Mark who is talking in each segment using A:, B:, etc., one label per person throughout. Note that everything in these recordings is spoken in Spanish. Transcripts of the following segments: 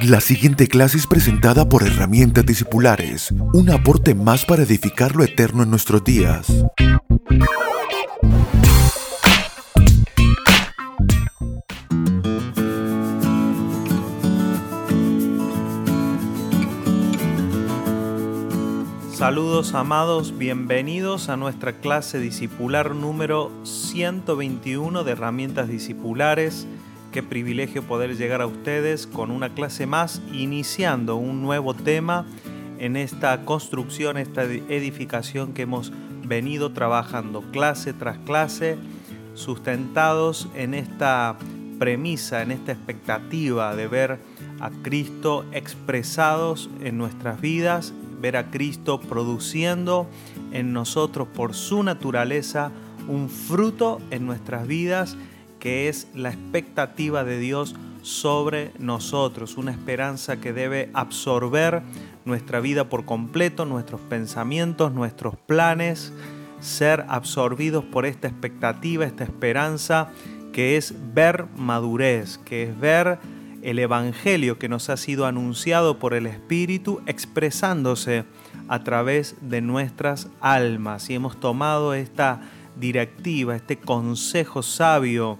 A: La siguiente clase es presentada por Herramientas Discipulares, un aporte más para edificar lo eterno en nuestros días.
B: Saludos amados, bienvenidos a nuestra clase discipular número 121 de herramientas discipulares. Qué privilegio poder llegar a ustedes con una clase más, iniciando un nuevo tema en esta construcción, esta edificación que hemos venido trabajando clase tras clase, sustentados en esta premisa, en esta expectativa de ver a Cristo expresados en nuestras vidas ver a Cristo produciendo en nosotros por su naturaleza un fruto en nuestras vidas que es la expectativa de Dios sobre nosotros, una esperanza que debe absorber nuestra vida por completo, nuestros pensamientos, nuestros planes, ser absorbidos por esta expectativa, esta esperanza que es ver madurez, que es ver el Evangelio que nos ha sido anunciado por el Espíritu expresándose a través de nuestras almas. Y hemos tomado esta directiva, este consejo sabio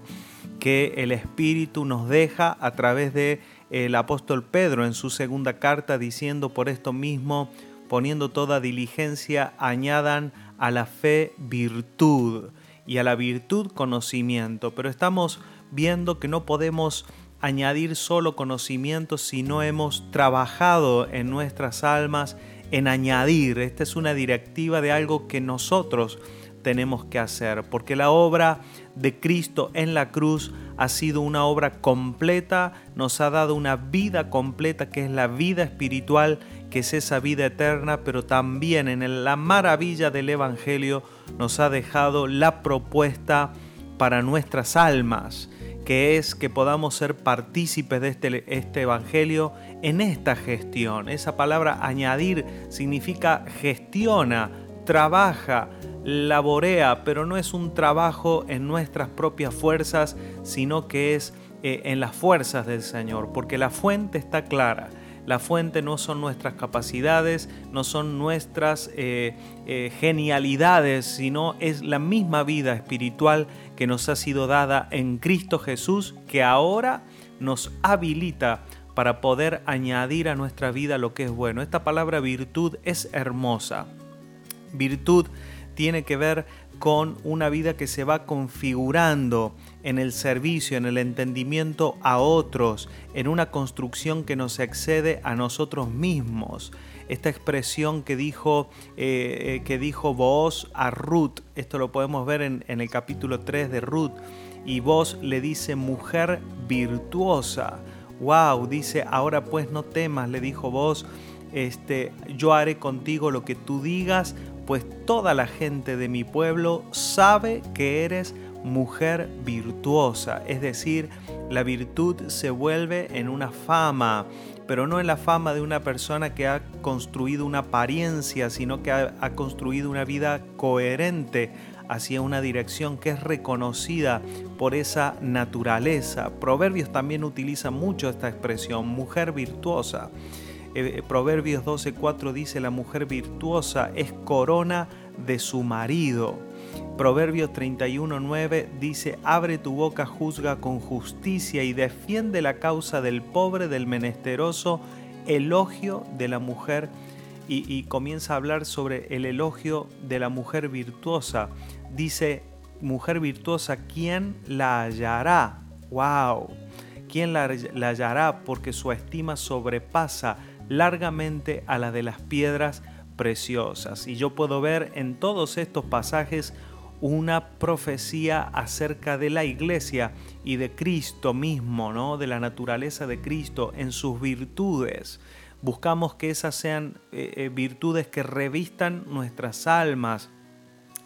B: que el Espíritu nos deja a través de el apóstol Pedro en su segunda carta diciendo por esto mismo, poniendo toda diligencia, añadan a la fe virtud y a la virtud conocimiento. Pero estamos viendo que no podemos añadir solo conocimiento si no hemos trabajado en nuestras almas en añadir. Esta es una directiva de algo que nosotros tenemos que hacer, porque la obra de Cristo en la cruz ha sido una obra completa, nos ha dado una vida completa que es la vida espiritual, que es esa vida eterna, pero también en la maravilla del Evangelio nos ha dejado la propuesta para nuestras almas que es que podamos ser partícipes de este, este, Evangelio en esta gestión. Esa palabra añadir significa gestiona, trabaja, laborea, pero no es un trabajo en nuestras propias fuerzas, sino que es eh, en las fuerzas del Señor, porque la fuente está clara. La fuente no son nuestras capacidades, no son nuestras eh, eh, genialidades, sino es la misma vida espiritual que nos ha sido dada en Cristo Jesús, que ahora nos habilita para poder añadir a nuestra vida lo que es bueno. Esta palabra virtud es hermosa. Virtud tiene que ver con una vida que se va configurando en el servicio, en el entendimiento a otros, en una construcción que nos excede a nosotros mismos. Esta expresión que dijo, eh, eh, que dijo vos a Ruth, esto lo podemos ver en, en el capítulo 3 de Ruth, y vos le dice mujer virtuosa. Wow, dice, ahora pues no temas, le dijo vos, este, yo haré contigo lo que tú digas, pues toda la gente de mi pueblo sabe que eres mujer virtuosa, es decir, la virtud se vuelve en una fama, pero no en la fama de una persona que ha construido una apariencia, sino que ha, construido una vida coherente hacia una dirección que es reconocida por esa naturaleza. Proverbios también utiliza mucho esta expresión, mujer virtuosa. Eh, Proverbios 12:4 dice, la mujer virtuosa es corona de su marido. Proverbios 31:9 dice, abre tu boca, juzga con justicia y defiende la causa del pobre, del menesteroso, elogio de la mujer. Y, comienza a hablar sobre el elogio de la mujer virtuosa. Dice, mujer virtuosa, ¿quién la hallará? ¡Wow! ¿Quién la hallará? Porque su estima sobrepasa largamente a la de las piedras preciosas. Y yo puedo ver en todos estos pasajes una profecía acerca de la iglesia y de Cristo mismo, ¿no? De la naturaleza de Cristo en sus virtudes. Buscamos que esas sean eh, eh, virtudes que revistan nuestras almas,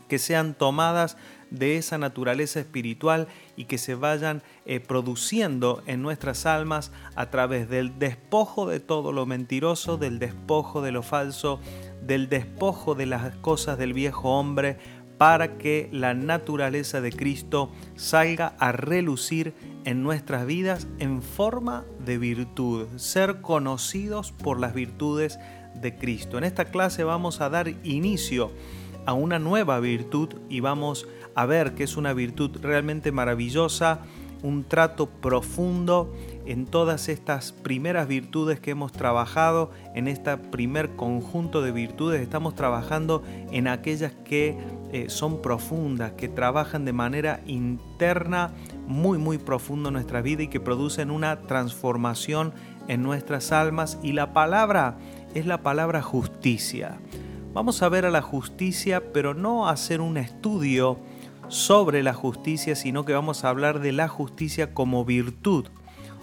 B: que sean tomadas de esa naturaleza espiritual y que se vayan eh, produciendo en nuestras almas a través del despojo de todo lo mentiroso, del despojo de lo falso, del despojo de las cosas del viejo hombre, para que la naturaleza de Cristo salga a relucir en nuestras vidas en forma de virtud, ser conocidos por las virtudes de Cristo. En esta clase vamos a dar inicio a una nueva virtud y vamos a ver que es una virtud realmente maravillosa, un trato profundo en todas estas primeras virtudes que hemos trabajado, en este primer conjunto de virtudes, estamos trabajando en aquellas que eh, son profundas, que trabajan de manera interna muy muy profundo en nuestra vida y que producen una transformación en nuestras almas y la palabra es la palabra justicia. Vamos a ver a la justicia, pero no hacer un estudio sobre la justicia, sino que vamos a hablar de la justicia como virtud.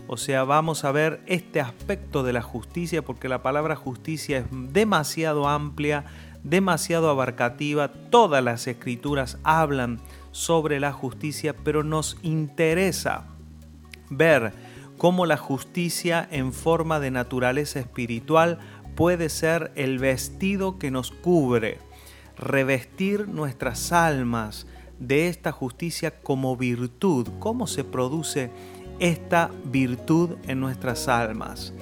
B: O sea, vamos a ver este aspecto de la justicia porque la palabra justicia es demasiado amplia, demasiado abarcativa. Todas las escrituras hablan sobre la justicia, pero nos interesa ver cómo la justicia en forma de naturaleza espiritual puede ser el vestido que nos cubre, revestir nuestras almas, de esta justicia como virtud. ¿Cómo se produce esta virtud en nuestras almas?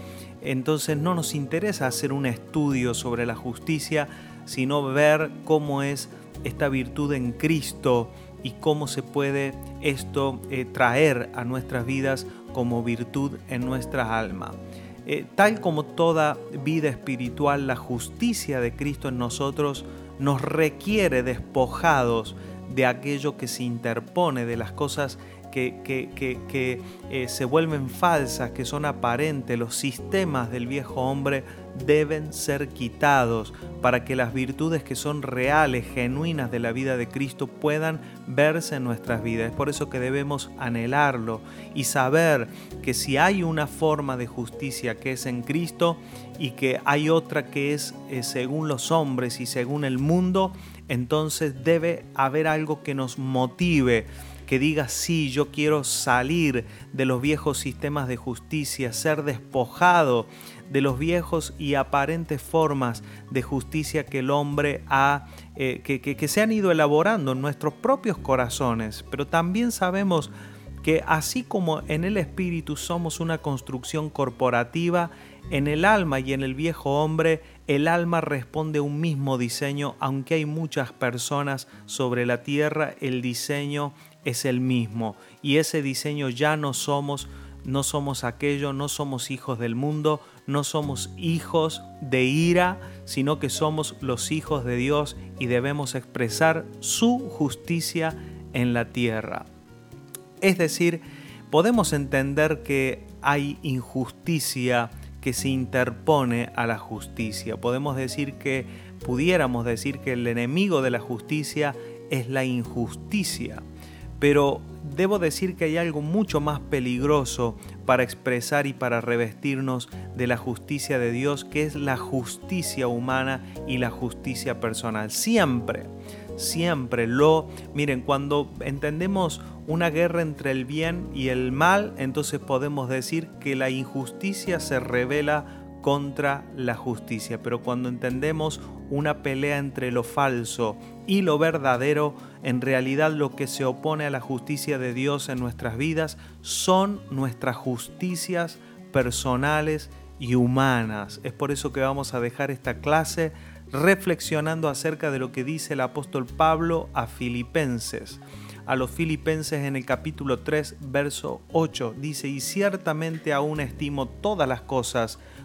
B: Entonces no nos interesa hacer un estudio sobre la justicia, sino ver cómo es esta virtud en Cristo y cómo se puede esto eh, traer a nuestras vidas como virtud en nuestra alma. Eh, tal como toda vida espiritual, la justicia de Cristo en nosotros nos requiere despojados de aquello que se interpone, de las cosas que, que, eh, se vuelven falsas, que son aparentes, los sistemas del viejo hombre deben ser quitados para que las virtudes que son reales, genuinas de la vida de Cristo puedan verse en nuestras vidas. Es por eso que debemos anhelarlo y saber que si hay una forma de justicia que es en Cristo y que hay otra que es eh, según los hombres y según el mundo, entonces debe haber algo que nos motive que diga, sí, yo quiero salir de los viejos sistemas de justicia, ser despojado de los viejos y aparentes formas de justicia que el hombre ha, eh, que, que se han ido elaborando en nuestros propios corazones. Pero también sabemos que así como en el espíritu somos una construcción corporativa, en el alma y en el viejo hombre, el alma responde a un mismo diseño, aunque hay muchas personas sobre la tierra, el diseño es el mismo y ese diseño ya no somos, no somos aquello, no somos hijos del mundo, no somos hijos de ira, sino que somos los hijos de Dios y debemos expresar su justicia en la tierra. Es decir, podemos entender que hay injusticia que se interpone a la justicia. Podemos decir que, pudiéramos decir que el enemigo de la justicia es la injusticia. Pero debo decir que hay algo mucho más peligroso para expresar y para revestirnos de la justicia de Dios, que es la justicia humana y la justicia personal. Siempre, siempre lo, miren, cuando entendemos una guerra entre el bien y el mal, entonces podemos decir que la injusticia se revela contra la justicia. Pero cuando entendemos una pelea entre lo falso y lo verdadero, en realidad lo que se opone a la justicia de Dios en nuestras vidas son nuestras justicias personales y humanas. Es por eso que vamos a dejar esta clase reflexionando acerca de lo que dice el apóstol Pablo a Filipenses. A los Filipenses en el capítulo 3, verso 8, dice, y ciertamente aún estimo todas las cosas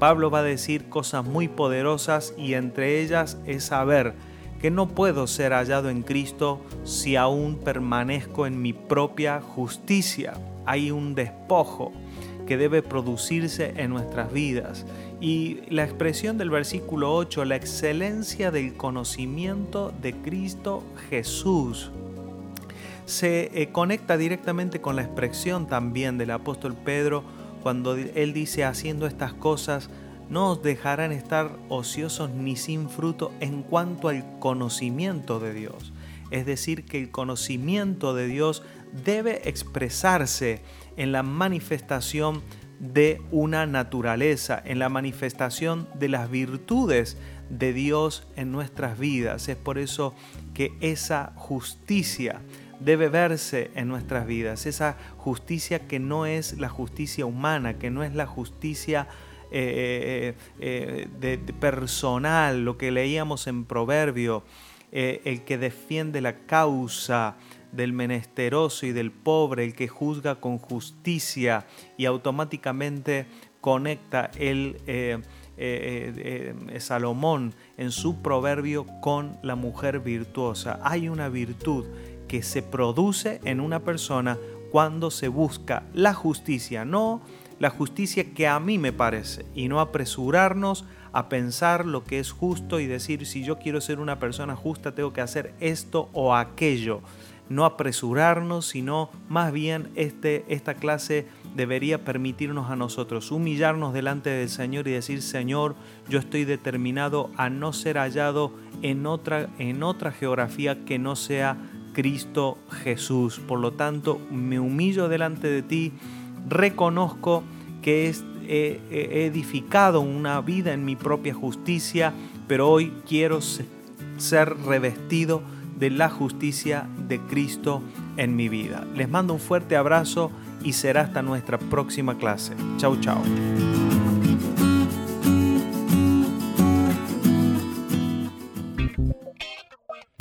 B: Pablo va a decir cosas muy poderosas y entre ellas es saber que no puedo ser hallado en Cristo si aún permanezco en mi propia justicia. Hay un despojo que debe producirse en nuestras vidas. Y la expresión del versículo 8, la excelencia del conocimiento de Cristo Jesús, se eh, conecta directamente con la expresión también del apóstol Pedro cuando Él dice haciendo estas cosas, no os dejarán estar ociosos ni sin fruto en cuanto al conocimiento de Dios. Es decir, que el conocimiento de Dios debe expresarse en la manifestación de una naturaleza, en la manifestación de las virtudes de Dios en nuestras vidas. Es por eso que esa justicia debe verse en nuestras vidas, esa justicia que no es la justicia humana, que no es la justicia eh, eh, eh, de, personal, lo que leíamos en Proverbio, el que defiende la causa del menesteroso y del pobre, el que juzga con justicia y automáticamente conecta el Salomón en su proverbio con la mujer virtuosa. Hay una virtud que se produce en una persona cuando se busca la justicia, no la justicia que a mí me parece, y no apresurarnos a pensar lo que es justo y decir si yo quiero ser una persona justa tengo que hacer esto o aquello. No apresurarnos, sino más bien este, esta clase debería permitirnos a nosotros humillarnos delante del Señor y decir, Señor, yo estoy determinado a no ser hallado en otra, en otra geografía que no sea Cristo Jesús. Por lo tanto, me humillo delante de ti, reconozco que he edificado una vida en mi propia justicia, pero hoy quiero ser revestido de la justicia de Cristo en mi vida. Les mando un fuerte abrazo y será hasta nuestra próxima clase. Chau, chau.